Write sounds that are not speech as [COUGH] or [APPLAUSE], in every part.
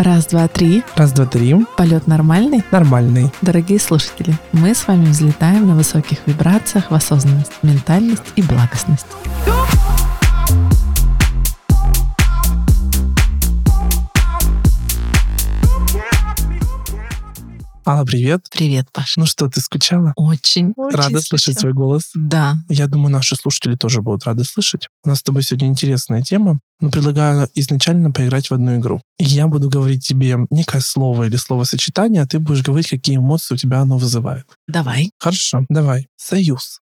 Раз, два, три. Раз, два, три. Полет нормальный? Нормальный. Дорогие слушатели, мы с вами взлетаем на высоких вибрациях в осознанность, ментальность и благостность. Алла, привет. Привет, Паша. Ну что, ты скучала? Очень, очень Рада слышать скучала. свой голос. Да. Я думаю, наши слушатели тоже будут рады слышать. У нас с тобой сегодня интересная тема. Но предлагаю изначально поиграть в одну игру. Я буду говорить тебе некое слово или словосочетание, а ты будешь говорить, какие эмоции у тебя оно вызывает. Давай. Хорошо, давай. Союз.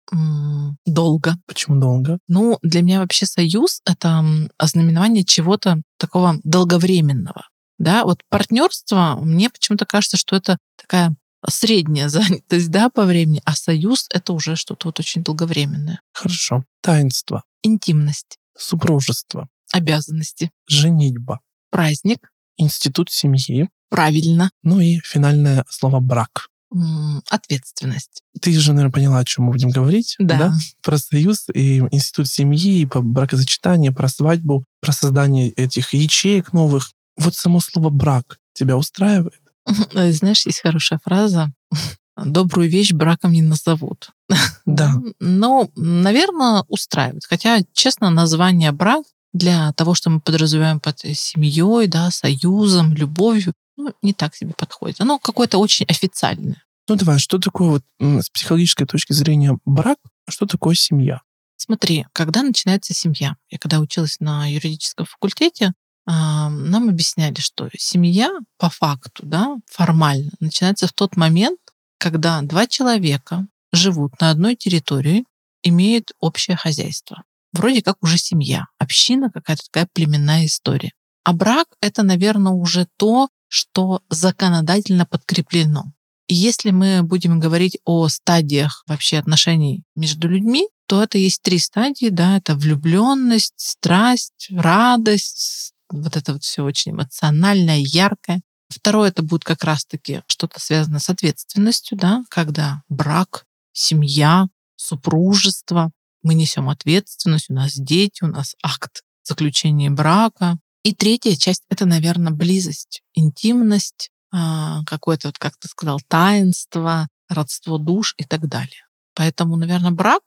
Долго. Почему долго? Ну, для меня вообще союз — это ознаменование чего-то такого долговременного. Да, вот партнерство, мне почему-то кажется, что это такая средняя [LAUGHS] занятость, да, по времени, а союз — это уже что-то вот очень долговременное. Хорошо. Таинство. Интимность, Супружество. обязанности, Женитьба. праздник, Институт семьи. правильно, Ну и финальное слово брак. ответственность. Ты же, наверное, поняла, о чем мы будем говорить. Да. Про союз и институт семьи, и про бракозачитание, про свадьбу, про создание этих ячеек новых. Вот само слово брак тебя устраивает? Знаешь, есть хорошая фраза «добрую вещь браком не назовут». Да. Ну, наверное, устраивает. Хотя, честно, название брак для того, что мы подразумеваем под семьей, да, союзом, любовью, ну, не так себе подходит. Оно какое-то очень официальное. Ну давай, что такое вот с психологической точки зрения брак, а что такое семья? Смотри, когда начинается семья? Я когда училась на юридическом факультете, нам объясняли, что семья по факту, да, формально начинается в тот момент, когда два человека живут на одной территории, имеют общее хозяйство. Вроде как уже семья, община, какая-то такая племенная история. А брак — это, наверное, уже то, что законодательно подкреплено. И если мы будем говорить о стадиях вообще отношений между людьми, то это есть три стадии, да, это влюбленность, страсть, радость, вот это вот все очень эмоциональное, яркое. Второе это будет как раз-таки что-то связано с ответственностью, да, когда брак, семья, супружество, мы несем ответственность, у нас дети, у нас акт заключения брака. И третья часть это, наверное, близость, интимность, а, какое-то, вот, как ты сказал, таинство, родство душ и так далее. Поэтому, наверное, брак,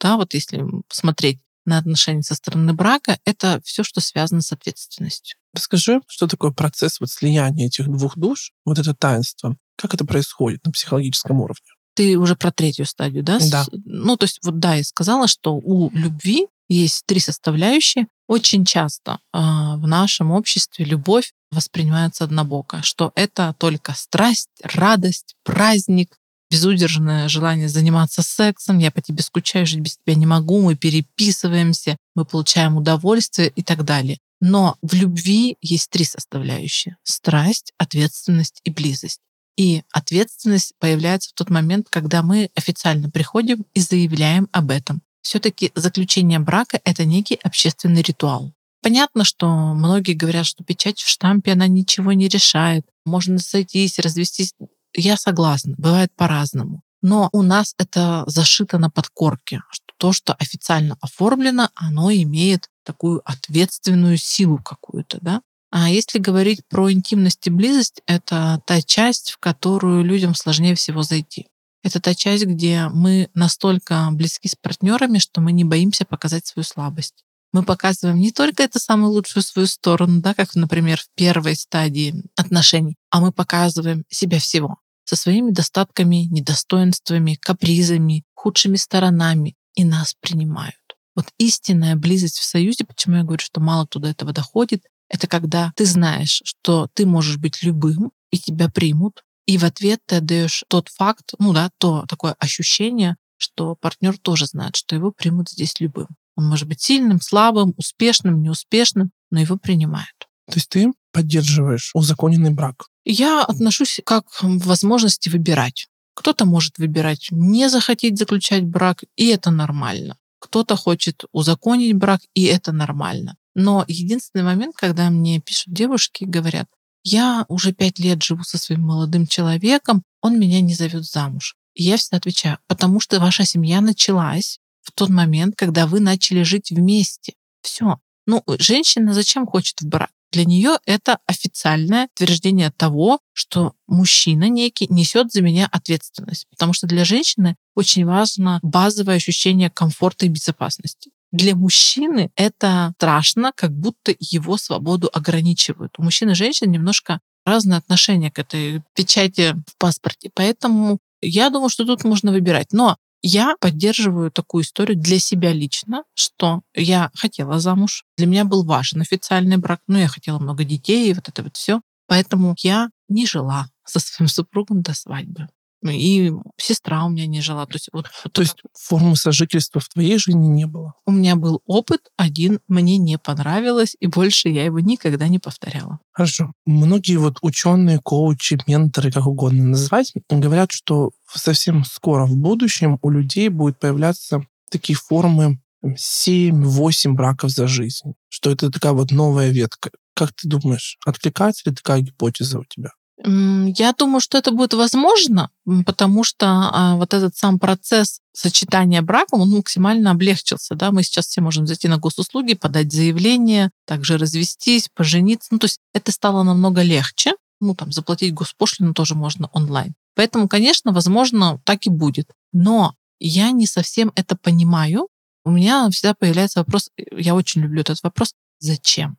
да, вот если смотреть на отношения со стороны брака, это все, что связано с ответственностью. Расскажи, что такое процесс вот слияния этих двух душ, вот это таинство, как это происходит на психологическом уровне? Ты уже про третью стадию, да? Да. Ну, то есть вот да, я сказала, что у любви есть три составляющие. Очень часто а, в нашем обществе любовь воспринимается однобоко, что это только страсть, радость, праздник, безудержное желание заниматься сексом, я по тебе скучаю, жить без тебя не могу, мы переписываемся, мы получаем удовольствие и так далее. Но в любви есть три составляющие. Страсть, ответственность и близость. И ответственность появляется в тот момент, когда мы официально приходим и заявляем об этом. Все-таки заключение брака — это некий общественный ритуал. Понятно, что многие говорят, что печать в штампе, она ничего не решает. Можно сойтись, развестись. Я согласна, бывает по-разному. Но у нас это зашито на подкорке, что то, что официально оформлено, оно имеет такую ответственную силу какую-то, да? А если говорить про интимность и близость, это та часть, в которую людям сложнее всего зайти. Это та часть, где мы настолько близки с партнерами, что мы не боимся показать свою слабость. Мы показываем не только это самую лучшую свою сторону, да, как, например, в первой стадии отношений, а мы показываем себя всего со своими достатками, недостоинствами, капризами, худшими сторонами, и нас принимают. Вот истинная близость в союзе, почему я говорю, что мало кто до этого доходит, это когда ты знаешь, что ты можешь быть любым, и тебя примут, и в ответ ты отдаешь тот факт, ну да, то такое ощущение, что партнер тоже знает, что его примут здесь любым. Он может быть сильным, слабым, успешным, неуспешным, но его принимают. То есть ты поддерживаешь узаконенный брак. Я отношусь как к возможности выбирать. Кто-то может выбирать не захотеть заключать брак, и это нормально. Кто-то хочет узаконить брак, и это нормально. Но единственный момент, когда мне пишут девушки и говорят, я уже пять лет живу со своим молодым человеком, он меня не зовет замуж. И я всегда отвечаю, потому что ваша семья началась в тот момент, когда вы начали жить вместе. Все. Ну, женщина зачем хочет в брак? Для нее это официальное утверждение того, что мужчина некий несет за меня ответственность. Потому что для женщины очень важно базовое ощущение комфорта и безопасности. Для мужчины это страшно, как будто его свободу ограничивают. У мужчин и женщин немножко разное отношение к этой печати в паспорте. Поэтому я думаю, что тут можно выбирать. Но я поддерживаю такую историю для себя лично, что я хотела замуж. Для меня был важен официальный брак, но я хотела много детей и вот это вот все. Поэтому я не жила со своим [LAUGHS] супругом до свадьбы. Ну, и сестра у меня не жила. То есть, вот, вот То есть формы сожительства в твоей жизни не было? У меня был опыт один, мне не понравилось, и больше я его никогда не повторяла. Хорошо. Многие вот ученые, коучи, менторы, как угодно назвать, говорят, что совсем скоро в будущем у людей будет появляться такие формы 7-8 браков за жизнь. Что это такая вот новая ветка. Как ты думаешь, откликается ли такая гипотеза у тебя? Я думаю, что это будет возможно, потому что а, вот этот сам процесс сочетания брака, он максимально облегчился. Да? Мы сейчас все можем зайти на госуслуги, подать заявление, также развестись, пожениться. Ну, то есть это стало намного легче. Ну, там, заплатить госпошлину тоже можно онлайн. Поэтому, конечно, возможно, так и будет. Но я не совсем это понимаю. У меня всегда появляется вопрос, я очень люблю этот вопрос, зачем?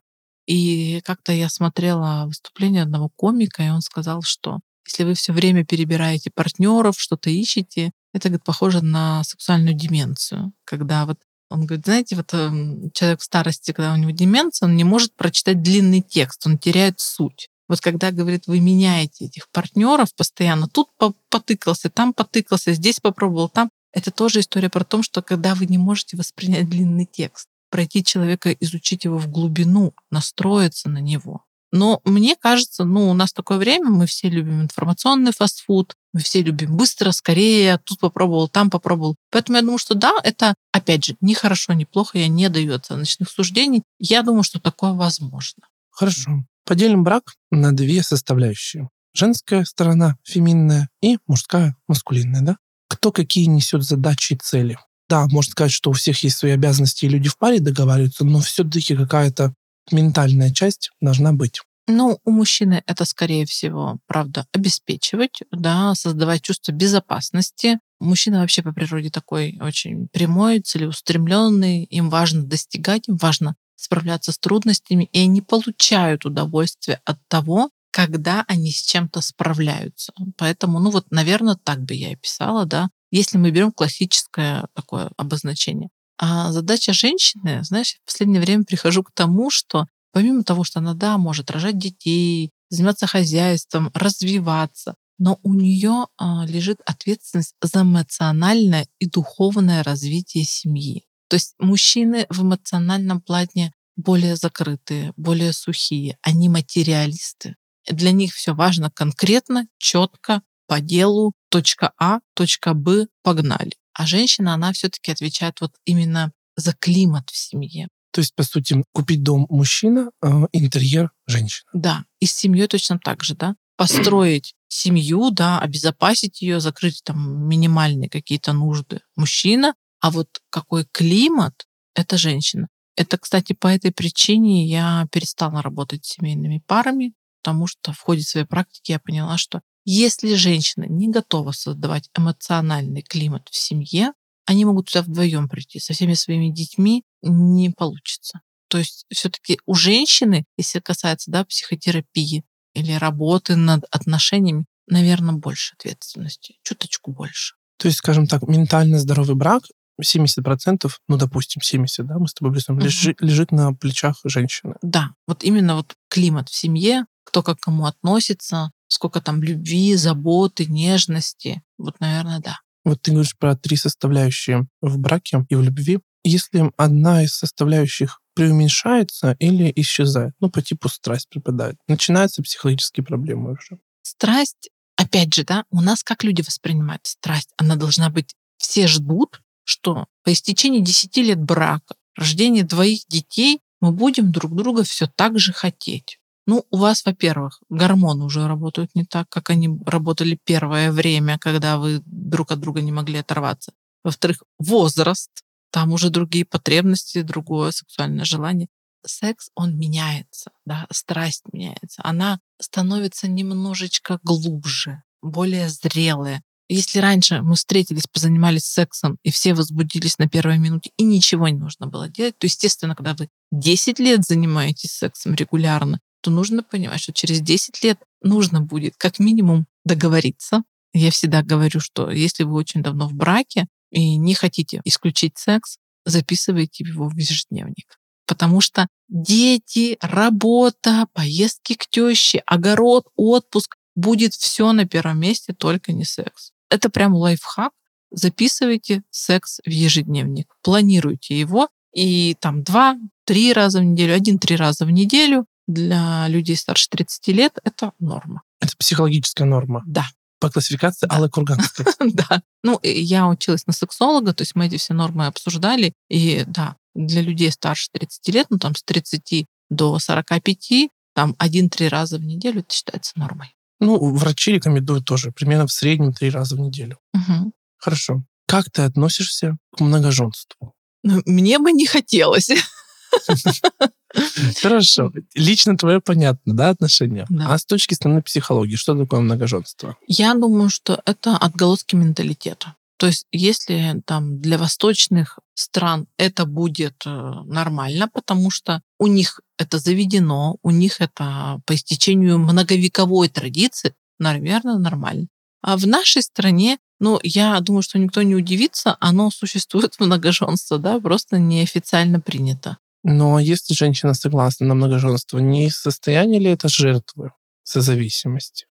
И как-то я смотрела выступление одного комика, и он сказал, что если вы все время перебираете партнеров, что-то ищете, это говорит, похоже на сексуальную деменцию. Когда вот он говорит, знаете, вот эм, человек в старости, когда у него деменция, он не может прочитать длинный текст, он теряет суть. Вот когда, говорит, вы меняете этих партнеров постоянно, тут потыкался, там потыкался, здесь попробовал, там, это тоже история про то, что когда вы не можете воспринять длинный текст пройти человека, изучить его в глубину, настроиться на него. Но мне кажется, ну, у нас такое время, мы все любим информационный фастфуд, мы все любим быстро, скорее, тут попробовал, там попробовал. Поэтому я думаю, что да, это, опять же, не хорошо, не плохо, я не даю оценочных суждений. Я думаю, что такое возможно. Хорошо. Поделим брак на две составляющие. Женская сторона, феминная, и мужская, маскулинная, да? Кто какие несет задачи и цели? Да, можно сказать, что у всех есть свои обязанности, и люди в паре договариваются, но все-таки какая-то ментальная часть должна быть. Ну, у мужчины это, скорее всего, правда, обеспечивать, да, создавать чувство безопасности. Мужчина вообще по природе такой очень прямой, целеустремленный, им важно достигать, им важно справляться с трудностями, и они получают удовольствие от того, когда они с чем-то справляются. Поэтому, ну вот, наверное, так бы я и писала, да, если мы берем классическое такое обозначение. А задача женщины, знаешь, в последнее время прихожу к тому, что помимо того, что она, да, может рожать детей, заниматься хозяйством, развиваться, но у нее а, лежит ответственность за эмоциональное и духовное развитие семьи. То есть мужчины в эмоциональном плане более закрытые, более сухие, они материалисты. Для них все важно конкретно, четко, по делу, точка А, точка Б, погнали. А женщина, она все-таки отвечает вот именно за климат в семье. То есть, по сути, купить дом мужчина, а интерьер женщина. Да, и с семьей точно так же, да. Построить семью, да, обезопасить ее, закрыть там минимальные какие-то нужды мужчина, а вот какой климат, это женщина. Это, кстати, по этой причине я перестала работать с семейными парами, потому что в ходе своей практики я поняла, что если женщина не готова создавать эмоциональный климат в семье, они могут сюда вдвоем прийти, со всеми своими детьми не получится. То есть все-таки у женщины, если касается да, психотерапии или работы над отношениями, наверное, больше ответственности, чуточку больше. То есть, скажем так, ментально здоровый брак 70%, ну, допустим, 70, да, мы с тобой представим, угу. лежит, лежит на плечах женщины. Да, вот именно вот климат в семье, кто как кому относится, сколько там любви, заботы, нежности. Вот, наверное, да. Вот ты говоришь про три составляющие в браке и в любви. Если одна из составляющих преуменьшается или исчезает, ну, по типу страсть припадает, начинаются психологические проблемы уже. Страсть, опять же, да, у нас как люди воспринимают страсть? Она должна быть, все ждут, что по истечении 10 лет брака, рождения двоих детей, мы будем друг друга все так же хотеть. Ну, у вас, во-первых, гормоны уже работают не так, как они работали первое время, когда вы друг от друга не могли оторваться. Во-вторых, возраст, там уже другие потребности, другое сексуальное желание. секс, он меняется, да, страсть меняется. Она становится немножечко глубже, более зрелая. Если раньше мы встретились, позанимались сексом, и все возбудились на первой минуте, и ничего не нужно было делать, то, естественно, когда вы 10 лет занимаетесь сексом регулярно, то нужно понимать, что через 10 лет нужно будет как минимум договориться. Я всегда говорю, что если вы очень давно в браке и не хотите исключить секс, записывайте его в ежедневник. Потому что дети, работа, поездки к теще, огород, отпуск, будет все на первом месте, только не секс. Это прям лайфхак. Записывайте секс в ежедневник, планируйте его, и там два-три раза в неделю, один-три раза в неделю для людей старше 30 лет это норма. Это психологическая норма. Да. По классификации да. Аллы Курганской. [LAUGHS] Да. Ну, я училась на сексолога, то есть мы эти все нормы обсуждали. И да, для людей старше 30 лет, ну там с 30 до 45, там один-три раза в неделю это считается нормой. Ну, врачи рекомендуют тоже примерно в среднем три раза в неделю. Угу. Хорошо. Как ты относишься к многоженству? Ну, мне бы не хотелось. [LAUGHS] [LAUGHS] [LAUGHS] Хорошо. Лично твое понятно, да, отношение? Да. А с точки зрения психологии, что такое многоженство? Я думаю, что это отголоски менталитета. То есть если там для восточных стран это будет э, нормально, потому что у них это заведено, у них это по истечению многовековой традиции, наверное, нормально. А в нашей стране, ну, я думаю, что никто не удивится, оно существует [LAUGHS] многоженство, да, просто неофициально принято. Но если женщина согласна на многоженство, не состояние ли это жертвы созависимости?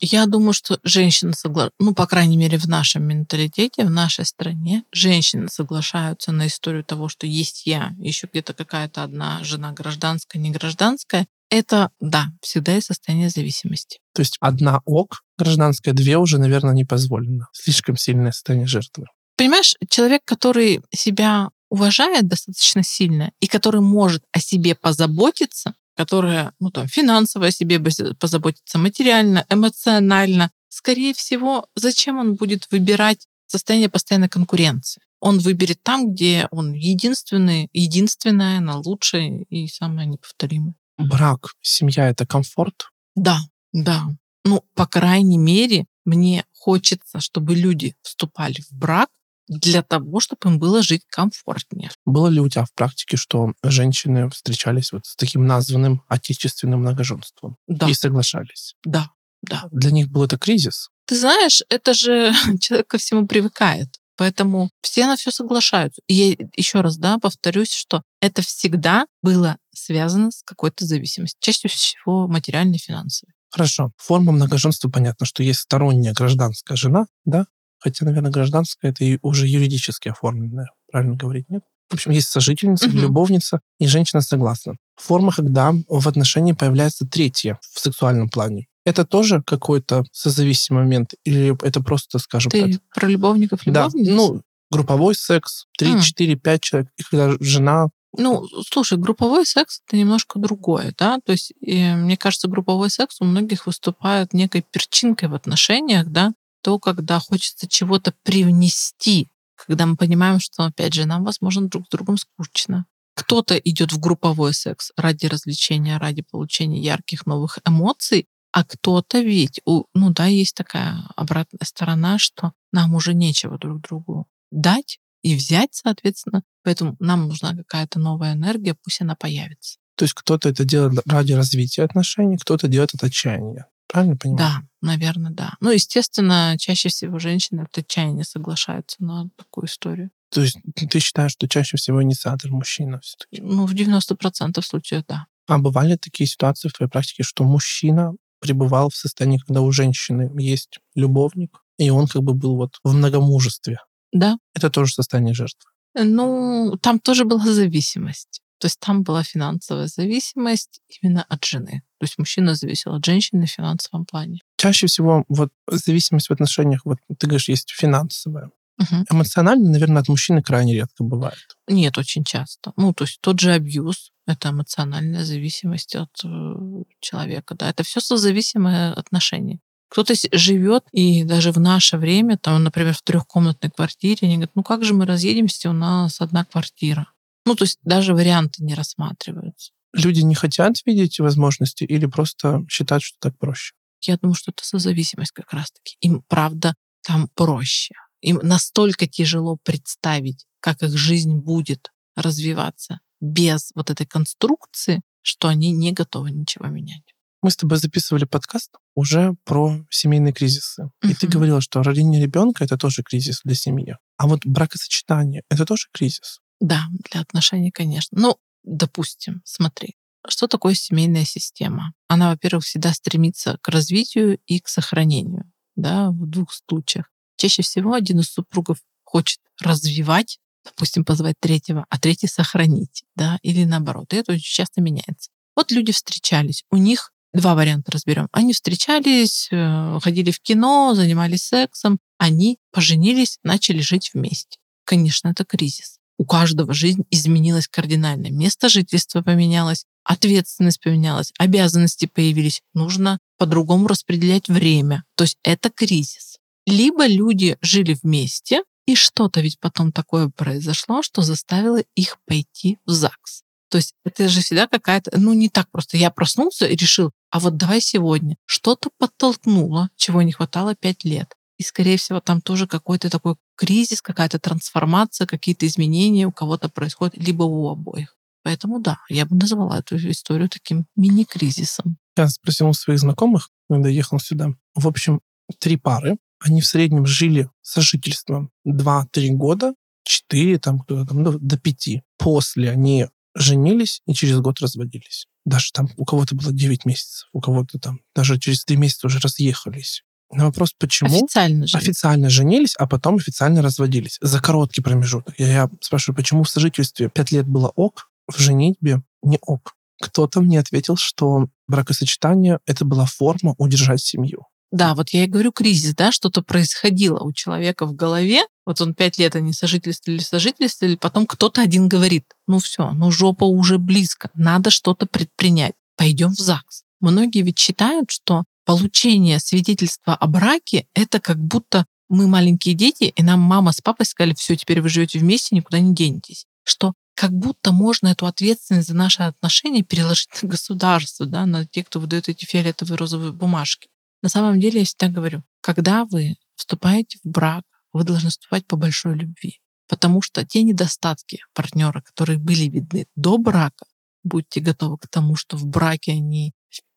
Я думаю, что женщины соглашаются, ну, по крайней мере, в нашем менталитете, в нашей стране, женщины соглашаются на историю того, что есть я, еще где-то какая-то одна жена гражданская, не гражданская. Это, да, всегда есть состояние зависимости. То есть одна ок, гражданская, две уже, наверное, не позволено. Слишком сильное состояние жертвы. Понимаешь, человек, который себя уважает достаточно сильно и который может о себе позаботиться, которая, ну там, финансово о себе позаботится, материально, эмоционально, скорее всего, зачем он будет выбирать состояние постоянной конкуренции? Он выберет там, где он единственный, единственная, на лучшее и самое неповторимое. Брак, семья — это комфорт? Да, да. Ну, по крайней мере, мне хочется, чтобы люди вступали в брак для того, чтобы им было жить комфортнее. Было ли у тебя в практике, что женщины встречались вот с таким названным отечественным многоженством да. и соглашались? Да, да. Для них был это кризис? Ты знаешь, это же [LAUGHS] человек ко всему привыкает. Поэтому все на все соглашаются. И я еще раз, да, повторюсь, что это всегда было связано с какой-то зависимостью. Чаще всего материальной, финансовой. Хорошо. Форма многоженства понятно, что есть сторонняя гражданская жена, да, Хотя, наверное, гражданская это уже юридически оформленная. Правильно говорить, нет? В общем, есть сожительница, угу. любовница, и женщина согласна. Форма, когда в отношении появляется третья в сексуальном плане. Это тоже какой-то созависимый момент? Или это просто, скажем Ты так... про любовников, любовниц? Да, ну, групповой секс, 3, mm. 4, 5 человек, и когда жена ну, слушай, групповой секс это немножко другое, да, то есть, и, мне кажется, групповой секс у многих выступает некой перчинкой в отношениях, да, то, когда хочется чего-то привнести, когда мы понимаем, что, опять же, нам, возможно, друг с другом скучно. Кто-то идет в групповой секс ради развлечения, ради получения ярких новых эмоций, а кто-то ведь, ну да, есть такая обратная сторона, что нам уже нечего друг другу дать и взять, соответственно, поэтому нам нужна какая-то новая энергия, пусть она появится. То есть кто-то это делает ради развития отношений, кто-то делает от отчаяния. Правильно понимаю? Да, наверное, да. Ну, естественно, чаще всего женщины от отчаяния соглашаются на такую историю. То есть ты считаешь, что чаще всего инициатор мужчина все-таки? Ну, в 90% случаев, да. А бывали такие ситуации в твоей практике, что мужчина пребывал в состоянии, когда у женщины есть любовник, и он как бы был вот в многомужестве? Да. Это тоже состояние жертвы? Ну, там тоже была зависимость. То есть там была финансовая зависимость именно от жены. То есть мужчина зависел от женщины в финансовом плане. Чаще всего вот зависимость в отношениях, вот ты говоришь, есть финансовая. Угу. Эмоционально, наверное, от мужчины крайне редко бывает. Нет, очень часто. Ну, то есть тот же абьюз — это эмоциональная зависимость от э, человека. Да, это все созависимые отношения. Кто-то живет, и даже в наше время, там, например, в трехкомнатной квартире, они говорят, ну как же мы разъедемся, у нас одна квартира. Ну, то есть даже варианты не рассматриваются. Люди не хотят видеть возможности или просто считают, что так проще? Я думаю, что это созависимость как раз-таки. Им, правда, там проще. Им настолько тяжело представить, как их жизнь будет развиваться без вот этой конструкции, что они не готовы ничего менять. Мы с тобой записывали подкаст уже про семейные кризисы. Uh-huh. И ты говорила, что рождение ребенка это тоже кризис для семьи. А вот бракосочетание это тоже кризис. Да, для отношений, конечно. Ну, допустим, смотри, что такое семейная система? Она, во-первых, всегда стремится к развитию и к сохранению, да, в двух случаях. Чаще всего один из супругов хочет развивать, допустим, позвать третьего, а третий сохранить, да, или наоборот. И это очень часто меняется. Вот люди встречались, у них два варианта разберем. Они встречались, э, ходили в кино, занимались сексом, они поженились, начали жить вместе. Конечно, это кризис. У каждого жизнь изменилась кардинально. Место жительства поменялось, ответственность поменялась, обязанности появились. Нужно по-другому распределять время. То есть это кризис. Либо люди жили вместе, и что-то ведь потом такое произошло, что заставило их пойти в ЗАГС. То есть это же всегда какая-то, ну не так просто. Я проснулся и решил, а вот давай сегодня. Что-то подтолкнуло, чего не хватало пять лет. И, скорее всего, там тоже какой-то такой кризис, какая-то трансформация, какие-то изменения у кого-то происходят, либо у обоих. Поэтому да, я бы назвала эту историю таким мини-кризисом. Я спросил у своих знакомых, когда ехал сюда. В общем, три пары. Они в среднем жили сожительством 2-3 года, 4, там, кто-то там, до 5. После они женились и через год разводились. Даже там у кого-то было 9 месяцев, у кого-то там даже через 3 месяца уже разъехались. На вопрос, почему? Официально женились. Официально женились, а потом официально разводились. За короткий промежуток. Я, я спрашиваю, почему в сожительстве 5 лет было ок, в женитьбе не ок. Кто-то мне ответил, что бракосочетание — это была форма удержать семью. Да, вот я и говорю кризис, да, что-то происходило у человека в голове. Вот он пять лет они сожительствовали, сожительствовали, потом кто-то один говорит, ну все, ну жопа уже близко, надо что-то предпринять, пойдем в ЗАГС. Многие ведь считают, что получение свидетельства о браке — это как будто мы маленькие дети, и нам мама с папой сказали, все, теперь вы живете вместе, никуда не денетесь. Что как будто можно эту ответственность за наши отношения переложить на государство, да, на тех, кто выдает эти фиолетовые розовые бумажки. На самом деле, я всегда говорю, когда вы вступаете в брак, вы должны вступать по большой любви. Потому что те недостатки партнера, которые были видны до брака, будьте готовы к тому, что в браке они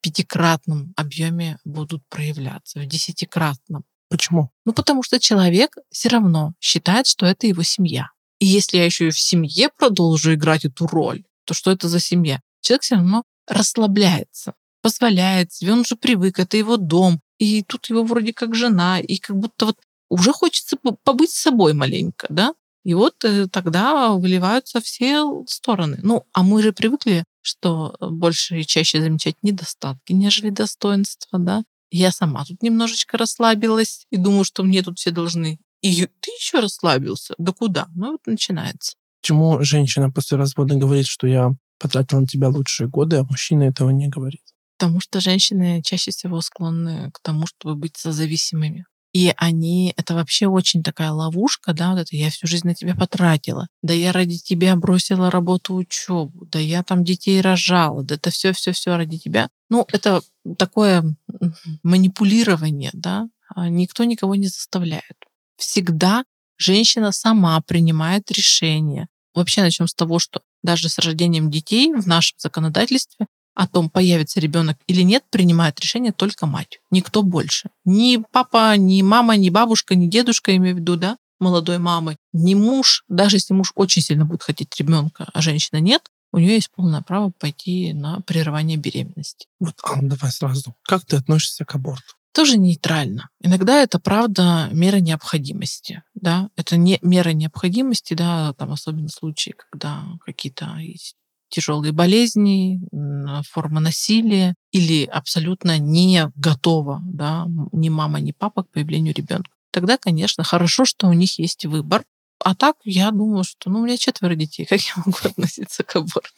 пятикратном объеме будут проявляться, в десятикратном. Почему? Ну, потому что человек все равно считает, что это его семья. И если я еще и в семье продолжу играть эту роль, то что это за семья? Человек все равно расслабляется позволяет себе, он уже привык, это его дом, и тут его вроде как жена, и как будто вот уже хочется побыть с собой маленько, да? И вот э, тогда выливаются все стороны. Ну, а мы же привыкли, что больше и чаще замечать недостатки, нежели достоинства, да? Я сама тут немножечко расслабилась и думаю, что мне тут все должны. И ты еще расслабился? Да куда? Ну, вот начинается. Почему женщина после развода говорит, что я потратила на тебя лучшие годы, а мужчина этого не говорит? Потому что женщины чаще всего склонны к тому, чтобы быть созависимыми. И они, это вообще очень такая ловушка, да, вот это я всю жизнь на тебя потратила, да я ради тебя бросила работу, учебу, да я там детей рожала, да это все-все-все ради тебя. Ну, это такое манипулирование, да, а никто никого не заставляет. Всегда женщина сама принимает решение. Вообще начнем с того, что даже с рождением детей в нашем законодательстве о том, появится ребенок или нет, принимает решение только мать. Никто больше. Ни папа, ни мама, ни бабушка, ни дедушка, имею в виду, да, молодой мамы, ни муж, даже если муж очень сильно будет хотеть ребенка, а женщина нет, у нее есть полное право пойти на прерывание беременности. Вот, Анна, давай сразу. Как ты относишься к аборту? Тоже нейтрально. Иногда это, правда, мера необходимости. Да? Это не мера необходимости, да, там особенно случаи, когда какие-то есть тяжелые болезни, форма насилия или абсолютно не готова, да, ни мама, ни папа к появлению ребенка. Тогда, конечно, хорошо, что у них есть выбор. А так, я думаю, что ну, у меня четверо детей, как я могу [LAUGHS] относиться к аборту?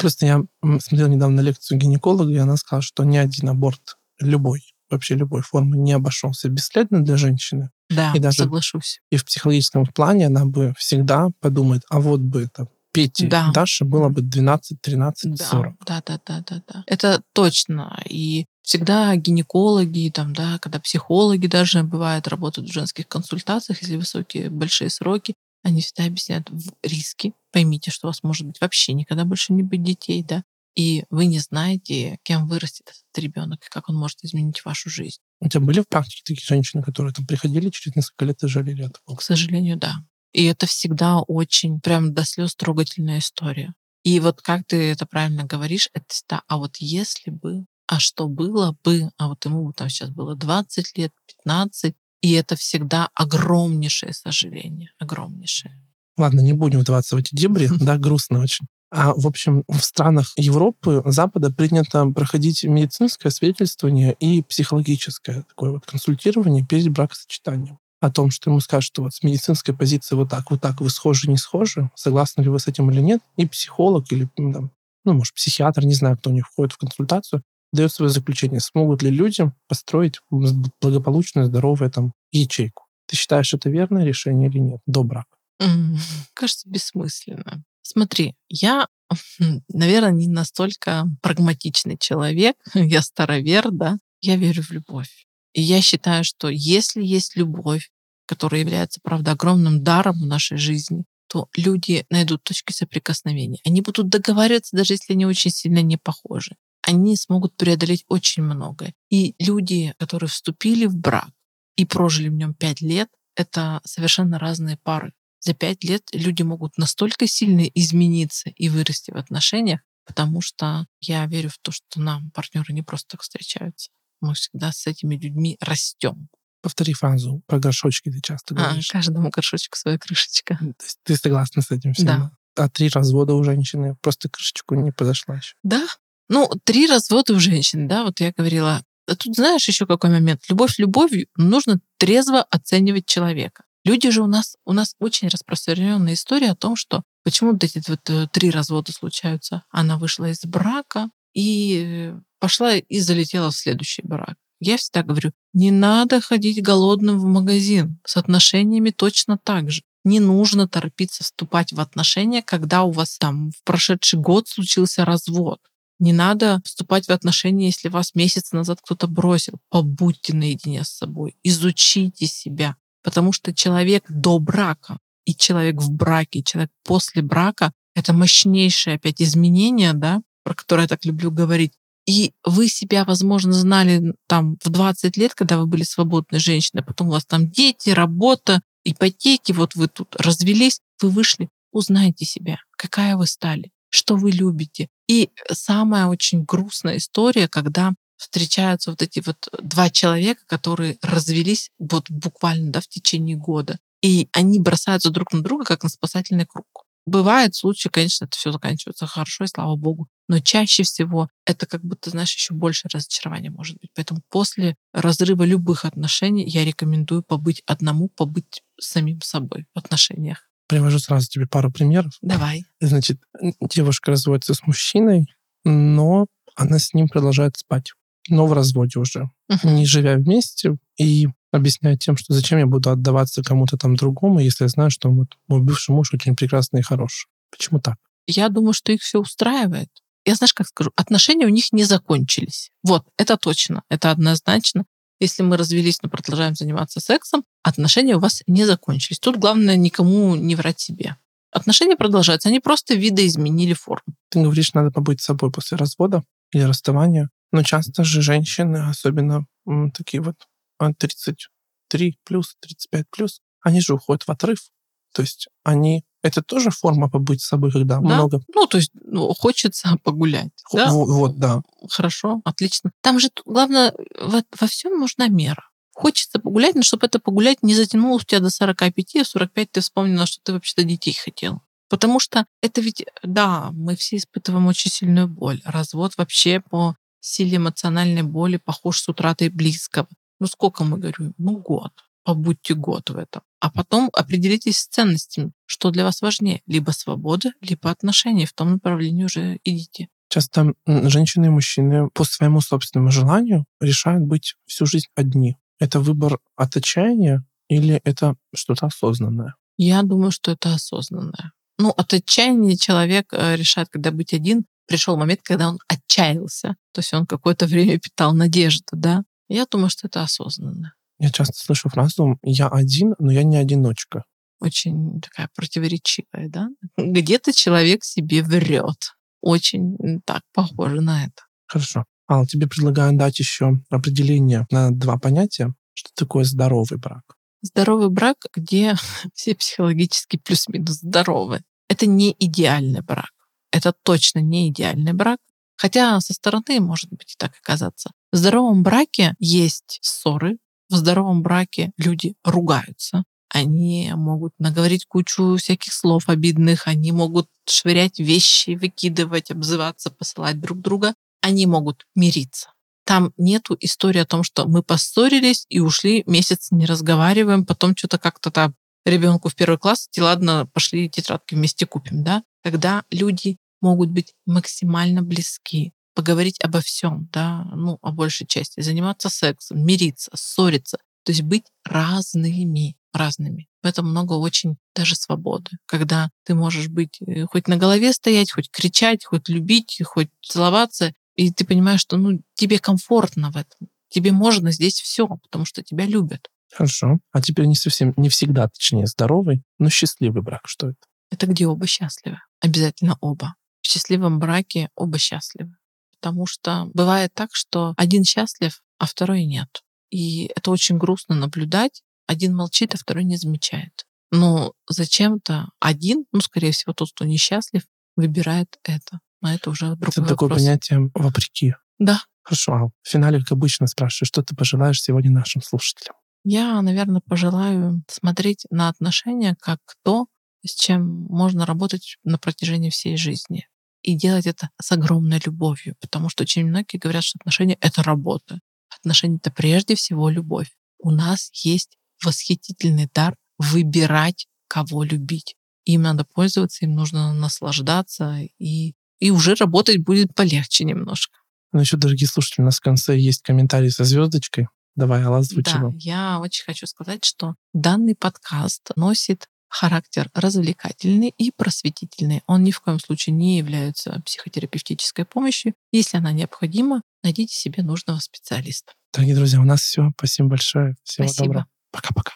Просто я смотрел недавно лекцию гинеколога, и она сказала, что ни один аборт, любой, вообще любой формы, не обошелся бесследно для женщины. Да, и даже, соглашусь. И в психологическом плане она бы всегда подумает, а вот бы это Пети Да. Даши было бы 12, 13, Да, 40. да, да, да, да, да. Это точно. И всегда гинекологи, там, да, когда психологи даже бывают, работают в женских консультациях, если высокие, большие сроки, они всегда объясняют риски. Поймите, что у вас может быть вообще никогда больше не быть детей, да, и вы не знаете, кем вырастет этот ребенок, и как он может изменить вашу жизнь. У тебя были в практике такие женщины, которые там приходили через несколько лет и жалели от такого? К сожалению, да. И это всегда очень прям до слез трогательная история. И вот как ты это правильно говоришь, это всегда, а вот если бы, а что было бы, а вот ему там сейчас было 20 лет, 15, и это всегда огромнейшее сожаление, огромнейшее. Ладно, не будем вдаваться в эти дебри, [LAUGHS] да, грустно очень. А, в общем, в странах Европы, Запада принято проходить медицинское свидетельствование и психологическое такое вот консультирование перед бракосочетанием. О том, что ему скажут, что вот с медицинской позиции вот так, вот так, вы схожи, не схожи, согласны ли вы с этим или нет, и психолог или, там, ну, может, психиатр, не знаю, кто у них входит в консультацию, дает свое заключение, смогут ли люди построить благополучную, здоровую там ячейку. Ты считаешь, это верное решение или нет до брака? [LAUGHS] Кажется, бессмысленно. Смотри, я, наверное, не настолько прагматичный человек, [LAUGHS] я старовер, да, я верю в любовь. И я считаю, что если есть любовь, которая является, правда, огромным даром в нашей жизни, то люди найдут точки соприкосновения. Они будут договариваться, даже если они очень сильно не похожи. Они смогут преодолеть очень многое. И люди, которые вступили в брак и прожили в нем пять лет, это совершенно разные пары. За пять лет люди могут настолько сильно измениться и вырасти в отношениях, потому что я верю в то, что нам партнеры не просто так встречаются. Мы всегда с этими людьми растем. Повтори фразу про горшочки ты часто А, говоришь. каждому горшочку своя крышечка. То есть ты согласна с этим всем? Да. А три развода у женщины просто крышечку не подошла еще. Да. Ну, три развода у женщин, да, вот я говорила. А тут знаешь еще какой момент? Любовь любовью, но нужно трезво оценивать человека. Люди же у нас, у нас очень распространенная история о том, что почему вот эти вот э, три развода случаются. Она вышла из брака и пошла и залетела в следующий брак. Я всегда говорю, не надо ходить голодным в магазин. С отношениями точно так же. Не нужно торопиться вступать в отношения, когда у вас там в прошедший год случился развод. Не надо вступать в отношения, если вас месяц назад кто-то бросил. Побудьте наедине с собой. Изучите себя. Потому что человек до брака и человек в браке, и человек после брака — это мощнейшее опять изменение, да, про которое я так люблю говорить. И вы себя, возможно, знали там в 20 лет, когда вы были свободной женщиной, потом у вас там дети, работа, ипотеки, вот вы тут развелись, вы вышли, узнайте себя, какая вы стали, что вы любите. И самая очень грустная история, когда встречаются вот эти вот два человека, которые развелись вот буквально да, в течение года. И они бросаются друг на друга, как на спасательный круг. Бывают случаи, конечно, это все заканчивается хорошо, и слава богу. Но чаще всего это как будто, знаешь, еще больше разочарования может быть. Поэтому после разрыва любых отношений я рекомендую побыть одному, побыть самим собой в отношениях. Привожу сразу тебе пару примеров. Давай. Значит, девушка разводится с мужчиной, но она с ним продолжает спать. Но в разводе уже. Не живя вместе и объясняет тем, что зачем я буду отдаваться кому-то там другому, если я знаю, что вот мой бывший муж очень прекрасный и хороший. Почему так? Я думаю, что их все устраивает. Я знаешь, как скажу, отношения у них не закончились. Вот, это точно, это однозначно. Если мы развелись, но продолжаем заниматься сексом, отношения у вас не закончились. Тут главное никому не врать себе. Отношения продолжаются, они просто видоизменили форму. Ты говоришь, надо побыть собой после развода или расставания. Но часто же женщины, особенно такие вот 33 плюс, 35 плюс, они же уходят в отрыв. То есть они... Это тоже форма побыть с собой, когда Да? много... Ну, то есть ну, хочется [LAUGHS] погулять. Хо- да? во- Вот, да. Хорошо, отлично. Там же главное, во, во всем нужна мера. Хочется погулять, но чтобы это погулять не затянулось у тебя до 45, а в 45 ты вспомнила, что ты вообще-то детей хотел. Потому что это ведь, да, мы все испытываем очень сильную боль. Развод вообще по силе эмоциональной боли похож с утратой близкого. Ну сколько мы говорим? Ну год. Побудьте год в этом. А потом определитесь с ценностями, что для вас важнее. Либо свобода, либо отношения. В том направлении уже идите. Часто женщины и мужчины по своему собственному желанию решают быть всю жизнь одни. Это выбор от отчаяния или это что-то осознанное? Я думаю, что это осознанное. Ну, от отчаяния человек э, решает, когда быть один. Пришел момент, когда он отчаялся. То есть он какое-то время питал надежду, да. Я думаю, что это осознанно. Я часто слышу фразу «я один, но я не одиночка». Очень такая противоречивая, да? Где-то человек себе врет. Очень так похоже на это. Хорошо. Ал, тебе предлагаю дать еще определение на два понятия. Что такое здоровый брак? Здоровый брак, где [LAUGHS] все психологически плюс-минус здоровы. Это не идеальный брак. Это точно не идеальный брак. Хотя со стороны может быть и так оказаться. В здоровом браке есть ссоры. В здоровом браке люди ругаются. Они могут наговорить кучу всяких слов обидных, они могут швырять вещи, выкидывать, обзываться, посылать друг друга. Они могут мириться. Там нету истории о том, что мы поссорились и ушли, месяц не разговариваем, потом что-то как-то там ребенку в первый класс, и ладно, пошли тетрадки вместе купим, да? Когда люди могут быть максимально близки, поговорить обо всем, да, ну, о большей части, заниматься сексом, мириться, ссориться, то есть быть разными, разными. В этом много очень даже свободы, когда ты можешь быть э, хоть на голове стоять, хоть кричать, хоть любить, хоть целоваться, и ты понимаешь, что ну, тебе комфортно в этом. Тебе можно здесь все, потому что тебя любят. Хорошо. А теперь не совсем, не всегда, точнее, здоровый, но счастливый брак. Что это? Это где оба счастливы. Обязательно оба. В счастливом браке оба счастливы. Потому что бывает так, что один счастлив, а второй нет. И это очень грустно наблюдать. Один молчит, а второй не замечает. Но зачем-то один, ну, скорее всего, тот, кто несчастлив, выбирает это. А это уже другой Это такое вопрос. понятие вопреки. Да. Хорошо, Ал. В финале, как обычно, спрашиваю, что ты пожелаешь сегодня нашим слушателям? Я, наверное, пожелаю смотреть на отношения как то, с чем можно работать на протяжении всей жизни. И делать это с огромной любовью, потому что очень многие говорят, что отношения — это работа. Отношения — это прежде всего любовь. У нас есть восхитительный дар выбирать, кого любить. Им надо пользоваться, им нужно наслаждаться, и, и уже работать будет полегче немножко. Ну, еще, дорогие слушатели, у нас в конце есть комментарий со звездочкой. Давай, Алла, озвучи Да, я очень хочу сказать, что данный подкаст носит характер развлекательный и просветительный. Он ни в коем случае не является психотерапевтической помощью. Если она необходима, найдите себе нужного специалиста. Дорогие друзья, у нас все. Спасибо большое. Всего Спасибо. доброго. Пока-пока.